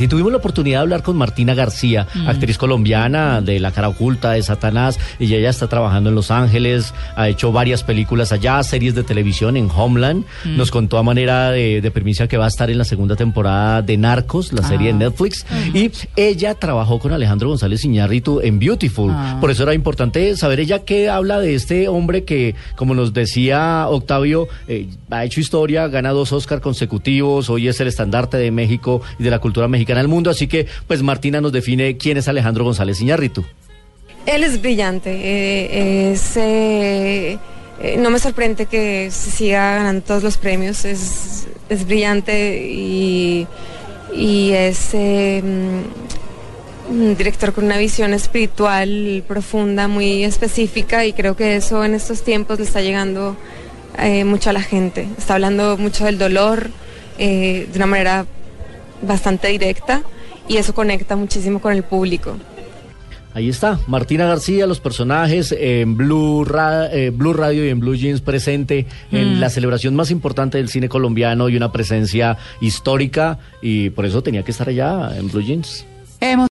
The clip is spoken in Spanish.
Y tuvimos la oportunidad de hablar con Martina García, actriz colombiana de La cara oculta de Satanás, y ella está trabajando en Los Ángeles, ha hecho varias películas allá, series de televisión en Homeland, nos contó a manera de, de primicia que va a estar en la segunda temporada de Narcos, la serie de Netflix, y ella trabajó con Alejandro González Iñárritu en Beautiful, por eso era importante saber ella qué habla de este hombre que, como nos decía Octavio, eh, ha hecho historia, gana dos Oscar consecutivos, hoy es el estandarte de México y de la cultura mexicana en el mundo. Así que, pues Martina nos define quién es Alejandro González Iñárritu. Él es brillante. eh, eh, eh, no me sorprende que se siga ganando todos los premios. Es, es brillante y, es mm, un director con una visión espiritual profunda, muy específica y creo que eso en estos tiempos le está llegando mucho a la gente. Está hablando mucho del dolor de una manera bastante directa y eso conecta muchísimo con el público. Ahí está, Martina García, los personajes en Blue, Ra- eh, Blue Radio y en Blue Jeans presente en la celebración más importante del cine colombiano y una presencia histórica y por eso tenía que estar allá en Blue Jeans. Hemos